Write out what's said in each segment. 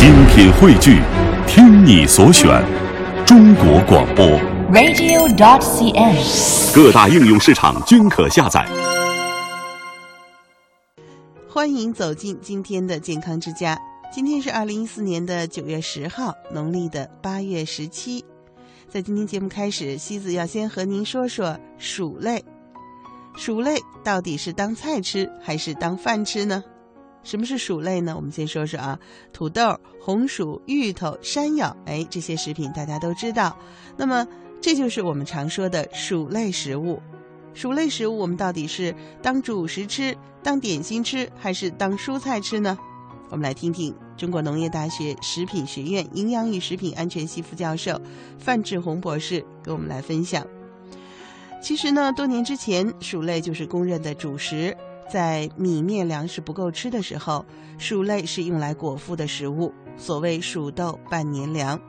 精品汇聚，听你所选，中国广播。radio.cn。各大应用市场均可下载。欢迎走进今天的健康之家。今天是二零一四年的九月十号，农历的八月十七。在今天节目开始，西子要先和您说说薯类。薯类到底是当菜吃还是当饭吃呢？什么是薯类呢？我们先说说啊，土豆、红薯、芋头、山药，哎，这些食品大家都知道。那么这就是我们常说的薯类食物。薯类食物我们到底是当主食吃、当点心吃，还是当蔬菜吃呢？我们来听听中国农业大学食品学院营养与食品安全系副教授范志红博士给我们来分享。其实呢，多年之前，薯类就是公认的主食。在米面粮食不够吃的时候，薯类是用来果腹的食物。所谓“薯豆半年粮”。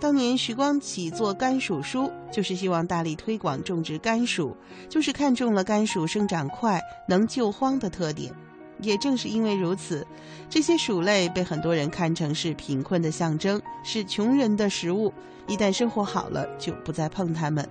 当年徐光启做甘薯书，就是希望大力推广种植甘薯，就是看中了甘薯生长快、能救荒的特点。也正是因为如此，这些薯类被很多人看成是贫困的象征，是穷人的食物。一旦生活好了，就不再碰它们。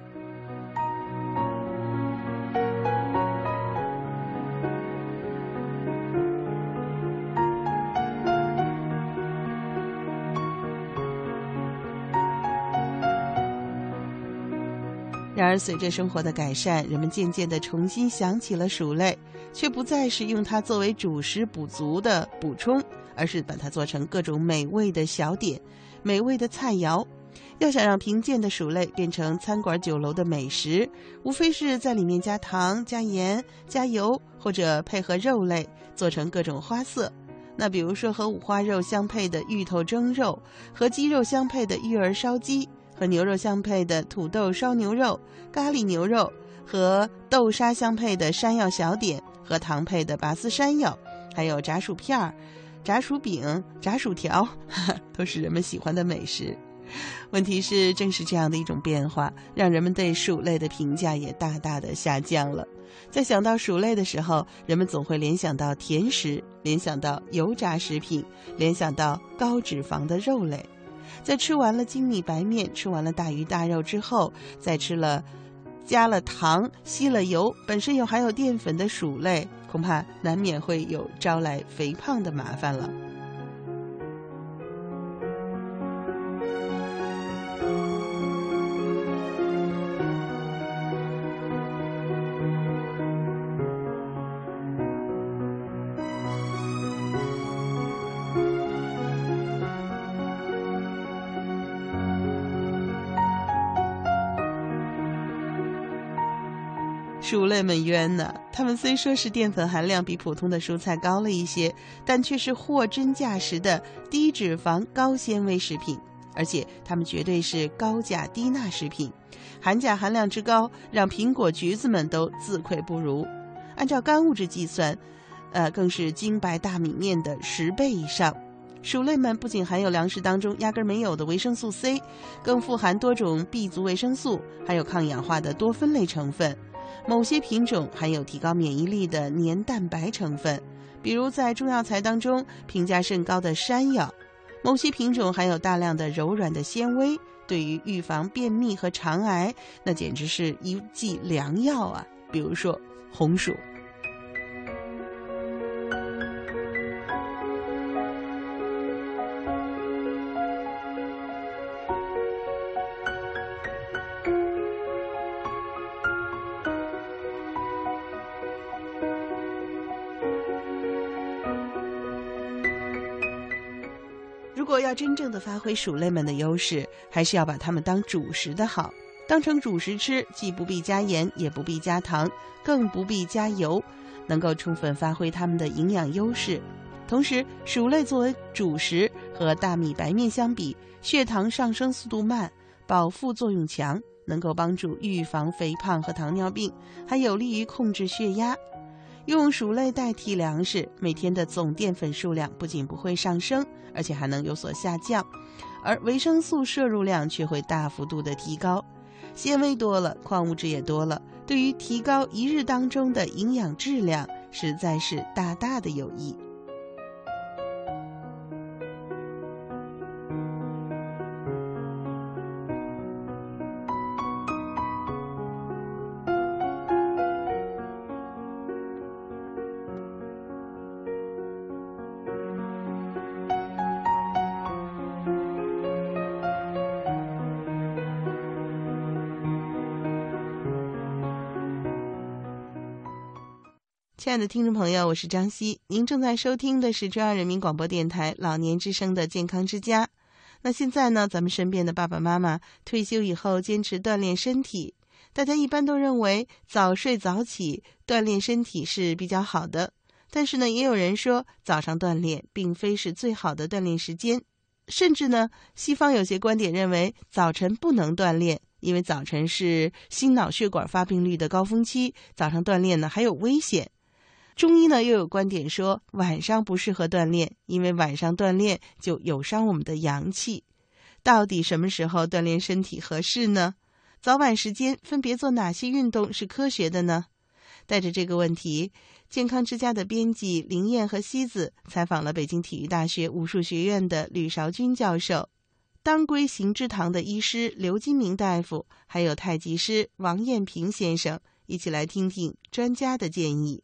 然而，随着生活的改善，人们渐渐地重新想起了薯类，却不再是用它作为主食补足的补充，而是把它做成各种美味的小点、美味的菜肴。要想让贫贱的薯类变成餐馆酒楼的美食，无非是在里面加糖、加盐、加油，或者配合肉类做成各种花色。那比如说和五花肉相配的芋头蒸肉，和鸡肉相配的芋儿烧鸡。和牛肉相配的土豆烧牛肉、咖喱牛肉，和豆沙相配的山药小点，和糖配的拔丝山药，还有炸薯片儿、炸薯饼、炸薯条，哈哈，都是人们喜欢的美食。问题是，正是这样的一种变化，让人们对薯类的评价也大大的下降了。在想到薯类的时候，人们总会联想到甜食，联想到油炸食品，联想到高脂肪的肉类。在吃完了精米白面、吃完了大鱼大肉之后，再吃了加了糖、吸了油、本身又含有淀粉的薯类，恐怕难免会有招来肥胖的麻烦了。们冤呐！它们虽说是淀粉含量比普通的蔬菜高了一些，但却是货真价实的低脂肪、高纤维食品，而且它们绝对是高钾低钠食品，含钾含量之高，让苹果、橘子们都自愧不如。按照干物质计算，呃，更是精白大米面的十倍以上。薯类们不仅含有粮食当中压根没有的维生素 C，更富含多种 B 族维生素，还有抗氧化的多酚类成分。某些品种含有提高免疫力的黏蛋白成分，比如在中药材当中评价甚高的山药；某些品种含有大量的柔软的纤维，对于预防便秘和肠癌，那简直是一剂良药啊！比如说红薯。真正的发挥薯类们的优势，还是要把它们当主食的好。当成主食吃，既不必加盐，也不必加糖，更不必加油，能够充分发挥它们的营养优势。同时，薯类作为主食，和大米白面相比，血糖上升速度慢，饱腹作用强，能够帮助预防肥胖和糖尿病，还有利于控制血压。用薯类代替粮食，每天的总淀粉数量不仅不会上升，而且还能有所下降，而维生素摄入量却会大幅度的提高。纤维多了，矿物质也多了，对于提高一日当中的营养质量，实在是大大的有益。亲爱的听众朋友，我是张希，您正在收听的是中央人民广播电台老年之声的健康之家。那现在呢，咱们身边的爸爸妈妈退休以后坚持锻炼身体，大家一般都认为早睡早起锻炼身体是比较好的。但是呢，也有人说早上锻炼并非是最好的锻炼时间，甚至呢，西方有些观点认为早晨不能锻炼，因为早晨是心脑血管发病率的高峰期，早上锻炼呢还有危险。中医呢又有观点说晚上不适合锻炼，因为晚上锻炼就有伤我们的阳气。到底什么时候锻炼身体合适呢？早晚时间分别做哪些运动是科学的呢？带着这个问题，健康之家的编辑林燕和西子采访了北京体育大学武术学院的吕韶军教授、当归行之堂的医师刘金明大夫，还有太极师王艳平先生，一起来听听专家的建议。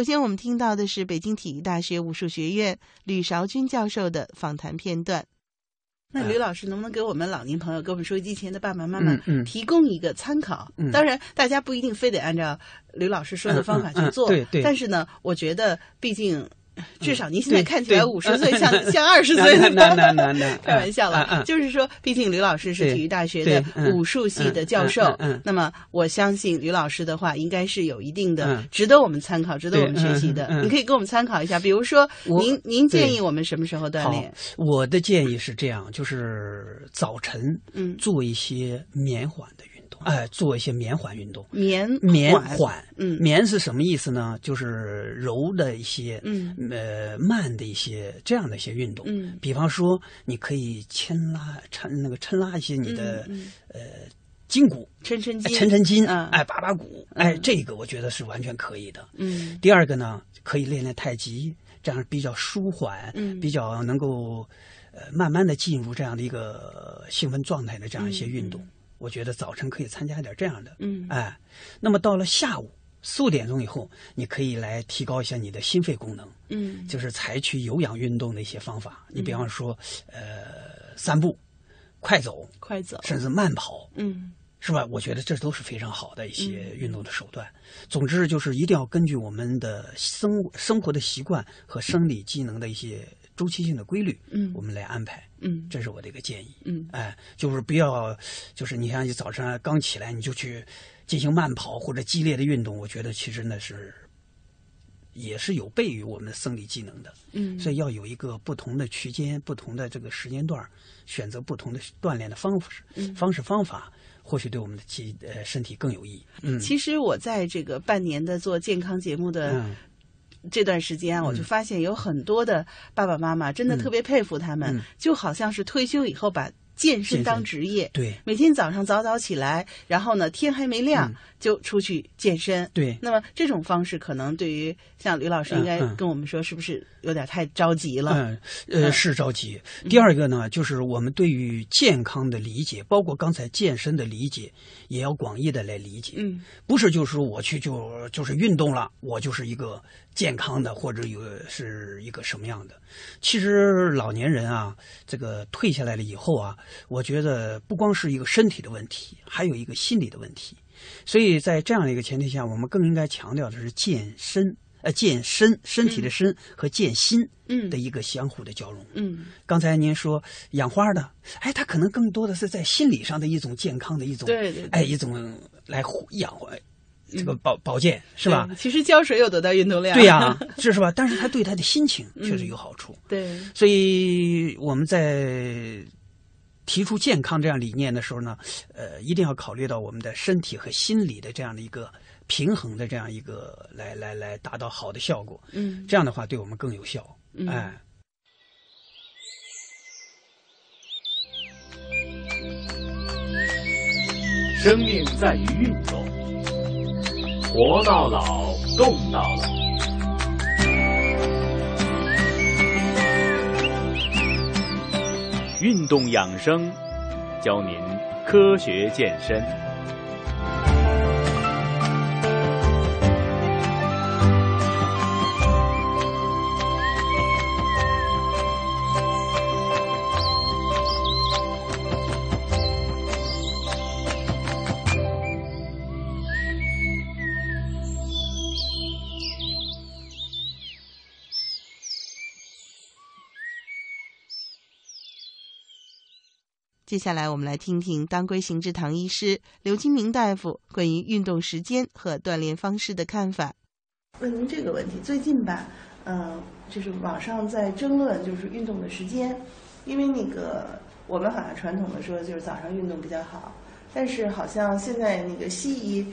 首先，我们听到的是北京体育大学武术学院吕韶军教授的访谈片段。那吕老师能不能给我们老年朋友、给我们收音机前的爸爸妈妈提供一个参考？当然，大家不一定非得按照吕老师说的方法去做。对对。但是呢，我觉得，毕竟。至少您现在看起来五十岁，像像二十岁。难难难难，开玩笑了。就是说，毕竟吕老师是体育大学的武术系的教授，那么我相信吕老师的话应该是有一定的值得我们参考、值得我们学习的。你可以给我们参考一下，比如说，您您建议我们什么时候锻炼？我的建议是这样，就是早晨，嗯，做一些绵缓的哎，做一些绵缓运动。绵绵缓，嗯，绵是什么意思呢？就是柔的一些，嗯。呃，慢的一些这样的一些运动，嗯，比方说，你可以牵拉、抻那个抻拉一些你的呃筋骨，抻抻筋，抻抻筋，哎，拔拔骨，哎，这个我觉得是完全可以的。嗯，第二个呢，可以练练太极，这样比较舒缓，嗯，比较能够呃慢慢的进入这样的一个兴奋状态的这样一些运动，我觉得早晨可以参加点这样的，嗯，哎，那么到了下午。四五点钟以后，你可以来提高一下你的心肺功能。嗯，就是采取有氧运动的一些方法。你比方说，呃，散步、快走、快走，甚至慢跑。嗯，是吧？我觉得这都是非常好的一些运动的手段。总之，就是一定要根据我们的生生活的习惯和生理机能的一些周期性的规律，嗯，我们来安排。嗯，这是我的一个建议。嗯，哎，就是不要，就是你像你早上刚起来你就去。进行慢跑或者激烈的运动，我觉得其实那是，也是有悖于我们的生理机能的。嗯，所以要有一个不同的区间、不同的这个时间段，选择不同的锻炼的方式、方式方法，或许对我们的体呃身体更有益。嗯，其实我在这个半年的做健康节目的这段时间，我就发现有很多的爸爸妈妈真的特别佩服他们，就好像是退休以后把。健身当职业，对，每天早上早早起来，然后呢，天还没亮就出去健身，对。那么这种方式可能对于像吕老师应该跟我们说，是不是有点太着急了？嗯，呃，是着急。第二个呢，就是我们对于健康的理解，包括刚才健身的理解，也要广义的来理解。嗯，不是就是说我去就就是运动了，我就是一个健康的，或者有是一个什么样的？其实老年人啊，这个退下来了以后啊。我觉得不光是一个身体的问题，还有一个心理的问题，所以在这样的一个前提下，我们更应该强调的是健身，呃，健身身体的身和健心，嗯，的一个相互的交融。嗯，刚才您说养花的，哎，它可能更多的是在心理上的一种健康的一种，对对，哎，一种来养活。这个保保健是吧？其实浇水有多大运动量？对呀、这是吧？但是它对他的心情确实有好处。对，所以我们在提出健康这样理念的时候呢，呃，一定要考虑到我们的身体和心理的这样的一个平衡的这样一个来来来达到好的效果。嗯这样的话对我们更有效。嗯哎。生命在于运动，活到老，动到老。运动养生，教您科学健身。接下来我们来听听当归行之堂医师刘金明大夫关于运动时间和锻炼方式的看法。问您这个问题，最近吧，呃，就是网上在争论就是运动的时间，因为那个我们好像传统的说就是早上运动比较好，但是好像现在那个西医，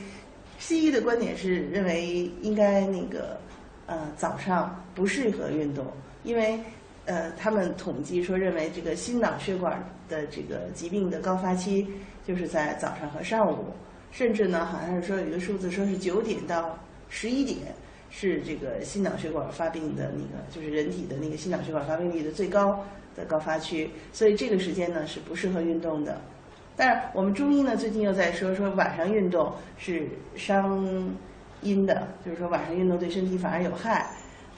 西医的观点是认为应该那个呃早上不适合运动，因为呃他们统计说认为这个心脑血管的这个疾病的高发期就是在早上和上午，甚至呢好像是说有一个数字说是九点到十一点。是这个心脑血管发病的那个，就是人体的那个心脑血管发病率的最高的高发区，所以这个时间呢是不适合运动的。但是我们中医呢最近又在说说晚上运动是伤阴的，就是说晚上运动对身体反而有害。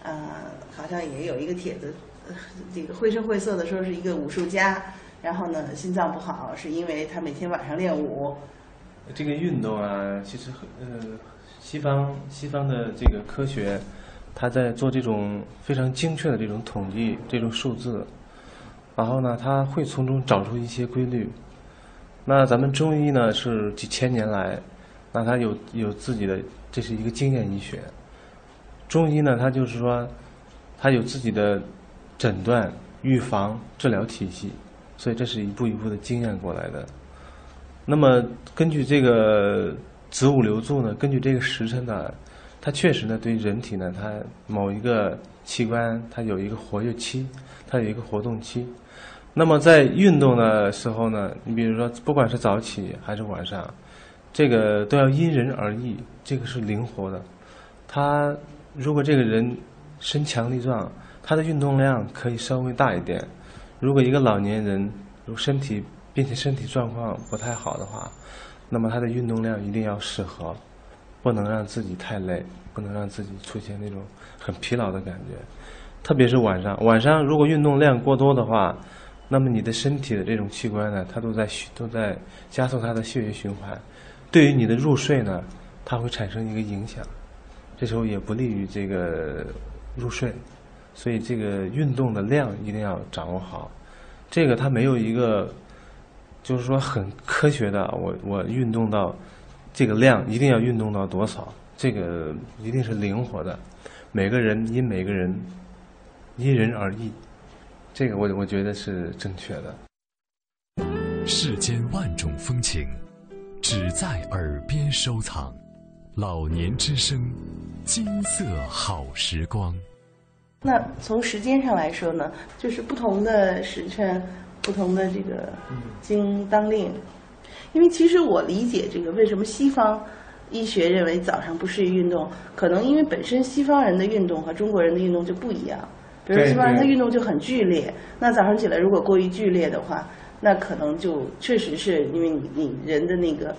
呃，好像也有一个帖子，这个绘声绘色的说是一个武术家，然后呢心脏不好，是因为他每天晚上练武。这个运动啊，其实很呃，西方西方的这个科学，它在做这种非常精确的这种统计，这种数字，然后呢，它会从中找出一些规律。那咱们中医呢，是几千年来，那它有有自己的，这是一个经验医学。中医呢，它就是说，它有自己的诊断、预防、治疗体系，所以这是一步一步的经验过来的。那么根据这个子午流注呢，根据这个时辰呢，它确实呢对人体呢，它某一个器官它有一个活跃期，它有一个活动期。那么在运动的时候呢，你比如说不管是早起还是晚上，这个都要因人而异，这个是灵活的。他如果这个人身强力壮，他的运动量可以稍微大一点。如果一个老年人，如身体并且身体状况不太好的话，那么他的运动量一定要适合，不能让自己太累，不能让自己出现那种很疲劳的感觉。特别是晚上，晚上如果运动量过多的话，那么你的身体的这种器官呢，它都在都在加速它的血液循环，对于你的入睡呢，它会产生一个影响，这时候也不利于这个入睡，所以这个运动的量一定要掌握好。这个它没有一个，就是说很科学的，我我运动到这个量一定要运动到多少，这个一定是灵活的，每个人因每个人因人而异，这个我我觉得是正确的。世间万种风情，只在耳边收藏。老年之声，金色好时光。那从时间上来说呢，就是不同的时辰，不同的这个经当令。因为其实我理解这个为什么西方医学认为早上不适宜运动，可能因为本身西方人的运动和中国人的运动就不一样。比如对西方人他运动就很剧烈，那早上起来如果过于剧烈的话，那可能就确实是因为你你人的那个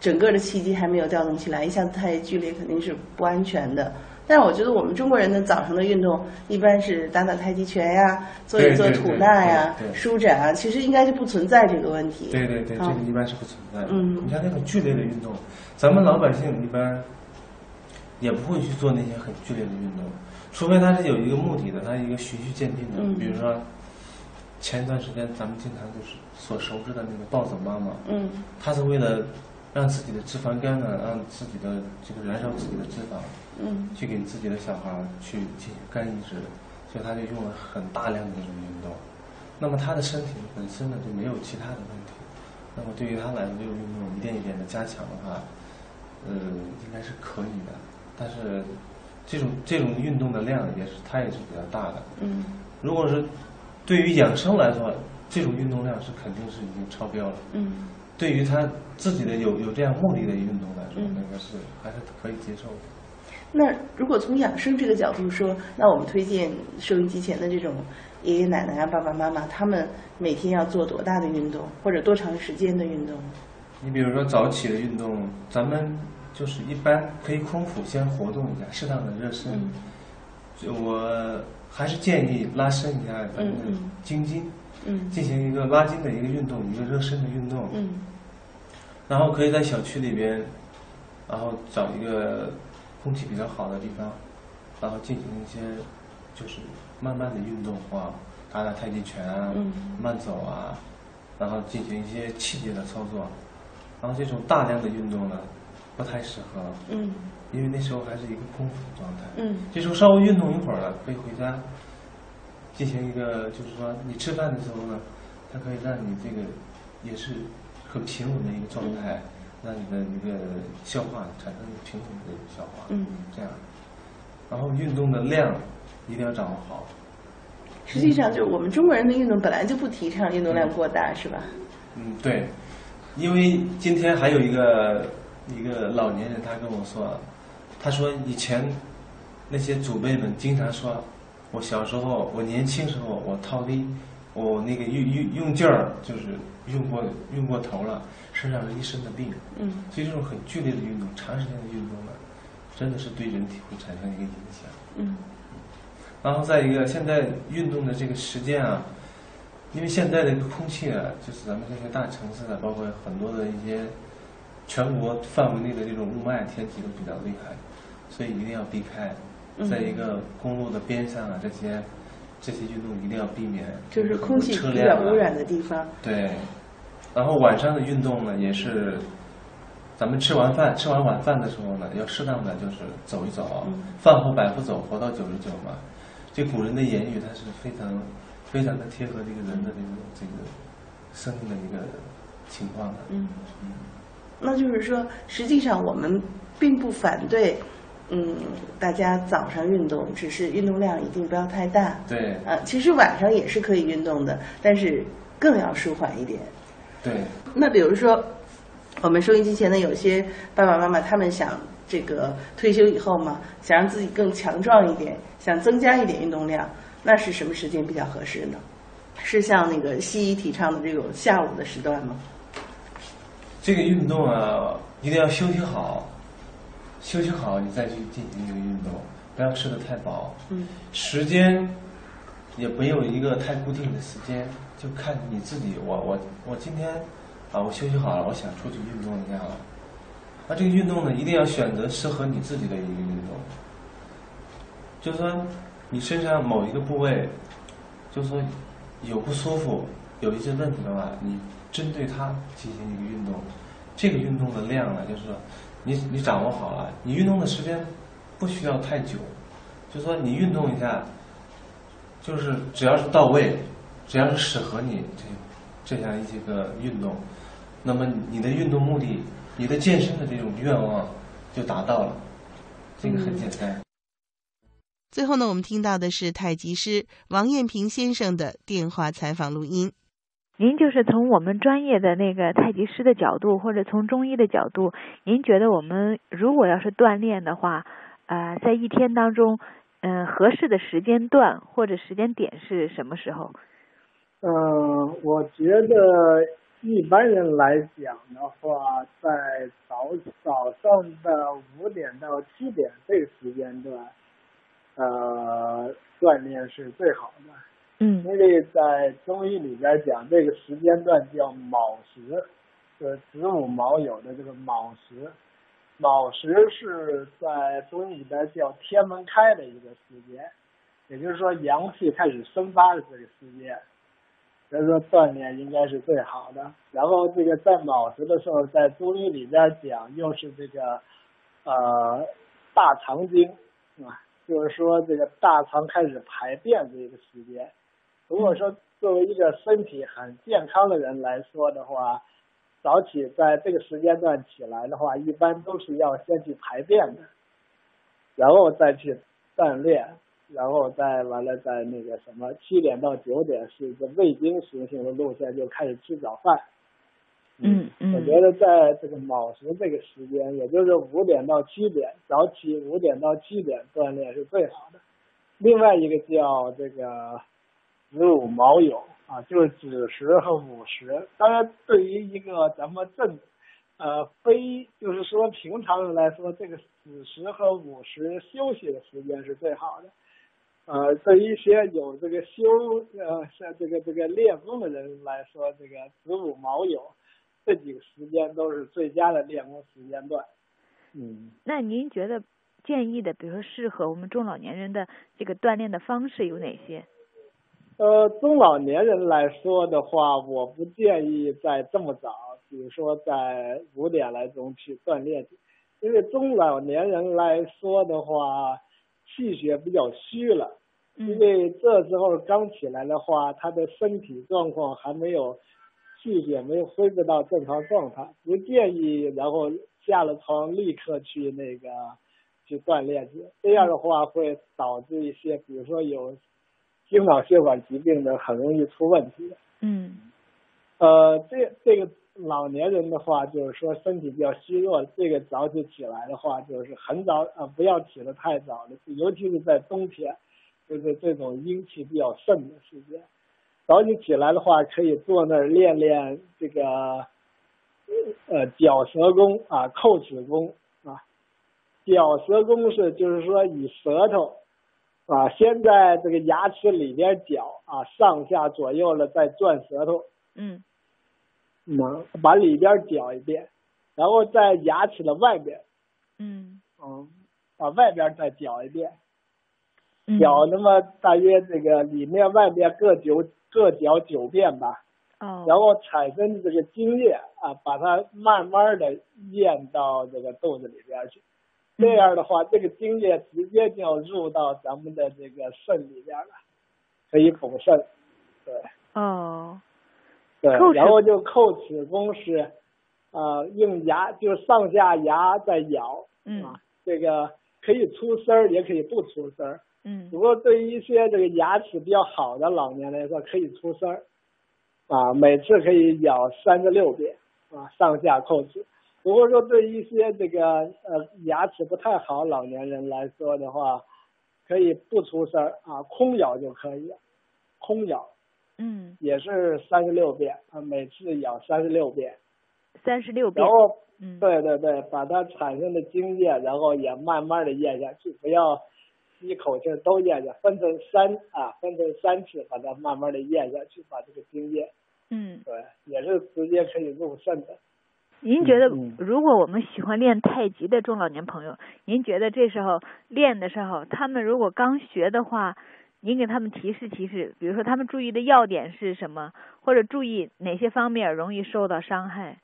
整个的气机还没有调动起来，一下子太剧烈肯定是不安全的。但是我觉得我们中国人的早上的运动一般是打打太极拳呀，做一做吐纳呀舒展啊，其实应该就不存在这个问题。对对对，这啊个一般是不存在的。嗯你像那种剧烈的运动，咱们老百姓一般也不会去做那些很剧烈的运动，除非他是有一个目的的，他一个循序渐进的。嗯比如说，前一段时间咱们经常就是所熟知的那个暴走妈妈，嗯她是为了让自己的脂肪肝呢，让自己的这个燃烧自己的脂肪，嗯，去给自己的小孩去进行肝移植，所以他就用了很大量的这种运动。那么他的身体本身呢就没有其他的问题，那么对于他来说，这种运动一点一点的加强的话，呃，应该是可以的。但是这种这种运动的量也是它也是比较大的。嗯，如果是对于养生来说，这种运动量是肯定是已经超标了。嗯，对于他自己的有有这样目的的运动来说，那个是还是可以接受的。那如果从养生这个角度说，那我们推荐收音机前的这种爷爷奶奶啊、爸爸妈妈，他们每天要做多大的运动，或者多长时间的运动？你比如说早起的运动，咱们就是一般可以空腹先活动一下，适当的热身。就我还是建议拉伸一下咱们的筋筋，嗯进行一个拉筋的一个运动，一个热身的运动。嗯然后可以在小区里边，然后找一个空气比较好的地方，然后进行一些就是慢慢的运动啊，打打太极拳啊，嗯慢走啊，然后进行一些器械的操作。然后这种大量的运动呢，不太适合，嗯因为那时候还是一个空腹状态。嗯这时候稍微运动一会儿了，可以回家进行一个，就是说你吃饭的时候呢，它可以让你这个也是很平稳的一个状态，让你的一个消化产生一个平衡的消化。嗯，这样，然后运动的量一定要掌握好。实际上，就是我们中国人的运动本来就不提倡运动量过大，是吧？嗯，对，因为今天还有一个一个老年人，他跟我说，他说以前那些祖辈们经常说，我小时候，我年轻时候我掏力，我那个用用用劲儿就是用过用过头了，身上是一身的病。嗯所以这种很剧烈的运动，长时间的运动呢，真的是对人体会产生一个影响。嗯然后再一个，现在运动的这个时间啊，因为现在的空气啊，就是咱们这些大城市啊，包括很多的一些全国范围内的这种雾霾天气都比较厉害，所以一定要避开。嗯在一个公路的边上啊，这些这些运动一定要避免。就是空气比较污染的地方。对，然后晚上的运动呢，也是咱们吃完饭、吃完晚饭的时候呢，要适当的就是走一走，嗯饭后百步走，活到九十九嘛。这古人的言语，它是非常非常的贴合这个人的这个这个生命的一个情况的。嗯那就是说，实际上我们并不反对，嗯，大家早上运动，只是运动量一定不要太大。对啊，其实晚上也是可以运动的，但是更要舒缓一点。对，那比如说，我们收音机前的有些爸爸妈妈，他们想这个退休以后嘛，想让自己更强壮一点，想增加一点运动量，那是什么时间比较合适呢？是像那个西医提倡的这种下午的时段吗？这个运动啊，一定要休息好，休息好你再去进行一个运动，不要吃的太饱。嗯时间也没有一个太固定的时间，就看你自己。我我我今天啊，我休息好了，我想出去运动一下了。那这个运动呢，一定要选择适合你自己的一个运动。就是说，你身上某一个部位，就是说有不舒服，有一些问题的话，你针对它进行一个运动。这个运动的量呢，就是说你你掌握好了，你运动的时间不需要太久，就说你运动一下，就是只要是到位，只要是适合你这这样一些个运动，那么你的运动目的，你的健身的这种愿望就达到了，这个很简单。最后呢，我们听到的是太极师王艳平先生的电话采访录音。您就是从我们专业的那个太极师的角度，或者从中医的角度，您觉得我们如果要是锻炼的话，呃，在一天当中，嗯、合适的时间段或者时间点是什么时候？呃，我觉得一般人来讲的话，在早早上的五点到七点这个时间段，呃，锻炼是最好的。嗯，因为在中医里边讲，这个时间段叫卯时，呃，子午卯酉的这个卯时。卯时是在中医里边叫天门开的一个时间，也就是说阳气开始生发的这个时间。所以说锻炼应该是最好的。然后这个在卯时的时候，在中医里边讲，又是这个呃大肠经啊，就是说这个大肠开始排便这个时间。如果说作为一个身体很健康的人来说的话，早起在这个时间段起来的话，一般都是要先去排便的，然后再去锻炼。然后再完了，再那个什么七点到九点是一个未经实行的路线，就开始吃早饭。嗯嗯。我觉得在这个卯时这个时间，也就是五点到七点，早起五点到七点锻炼是最好的。另外一个叫这个子午卯酉啊，就是子时和午时。当然，对于一个咱们正呃非就是说平常人来说，这个子时和午时休息的时间是最好的。呃，对于一些有这个修呃像这个这个练功的人来说，这个子午卯酉这几个时间都是最佳的练功时间段。嗯，那您觉得建议的，比如说适合我们中老年人的这个锻炼的方式有哪些？呃，中老年人来说的话，我不建议在这么早，比如说在五点来钟去锻炼，因为中老年人来说的话，气血比较虚了。因为这时候刚起来的话，他的身体状况还没有气血没有恢复到正常状态，不建议然后下了床立刻去那个去锻炼去，这样的话会导致一些，比如说有心脑血管疾病的很容易出问题。嗯。呃，这这个老年人的话，就是说身体比较虚弱，这个早起起来的话，就是很早啊，不要起得太早了，尤其是在冬天。就是这种阴气比较盛的时间，早起起来的话，可以坐那儿练练这个呃绞舌功啊、叩齿功啊。绞舌功是就是说以舌头啊先在这个牙齿里边搅啊，上下左右了再转舌头。嗯。能，把里边搅一遍，然后在牙齿的外边。嗯。嗯，把外边再搅一遍。搅那么大约这个里面外面各九各搅九遍吧，哦，然后产生的这个精液啊，把它慢慢的咽到这个肚子里边去，这样的话，这个精液直接就要入到咱们的这个肾里边了，可以补肾，对，哦，对，然后就叩齿功是，啊，用牙就是上下牙在咬，嗯，这个可以出声儿，也可以不出声儿。嗯，不过对于一些这个牙齿比较好的老年来说，可以出声儿，啊，每次可以咬三至六遍，啊，上下叩齿。如果说对一些这个呃牙齿不太好老年人来说的话，可以不出声儿啊，空咬就可以，空咬，嗯，也是三十六遍啊，每次咬三十六遍，三十六遍，然后，嗯，对对对，把它产生的精液，然后也慢慢的咽下去，不要。一口气都咽下，分成三啊，分成三次，把它慢慢的咽下去，把这个精液，嗯，对，也是直接可以入肾的。您觉得，如果我们喜欢练太极的中老年朋友，您觉得这时候练的时候，他们如果刚学的话，您给他们提示提示，比如说他们注意的要点是什么，或者注意哪些方面容易受到伤害？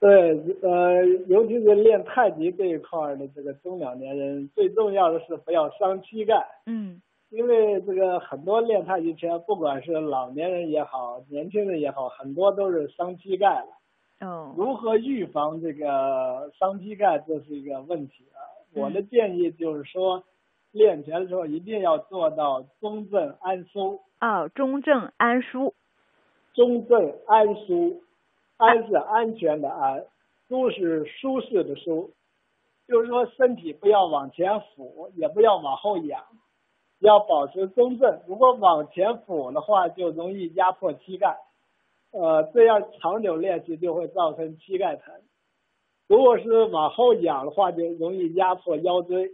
对，呃，尤其是练太极这一块的这个中老年人，最重要的是不要伤膝盖。嗯。因为这个很多练太极拳，不管是老年人也好，年轻人也好，很多都是伤膝盖了。哦。如何预防这个伤膝盖，这是一个问题啊。我的建议就是说，练拳的时候一定要做到中正安舒。哦，中正安舒。中正安舒。安是安全的安，舒是舒适的舒，就是说身体不要往前俯，也不要往后仰，要保持中正。如果往前俯的话，就容易压迫膝盖，呃，这样长久练习就会造成膝盖疼。如果是往后仰的话，就容易压迫腰椎，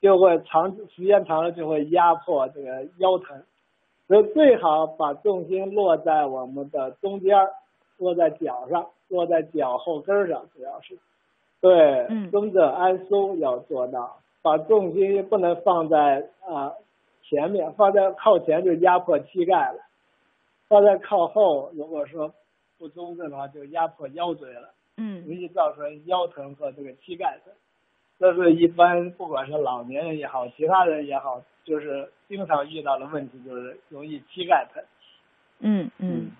就会长时间长了就会压迫这个腰疼。所以最好把重心落在我们的中间儿。落在脚上，落在脚后跟上，主要是，对，中正安松要做到，把重心不能放在啊前面，放在靠前就压迫膝盖了，放在靠后，如果说不中正的话，就压迫腰椎了，嗯容易造成腰疼和这个膝盖疼。这是一般不管是老年人也好，其他人也好，就是经常遇到的问题，就是容易膝盖疼。嗯嗯。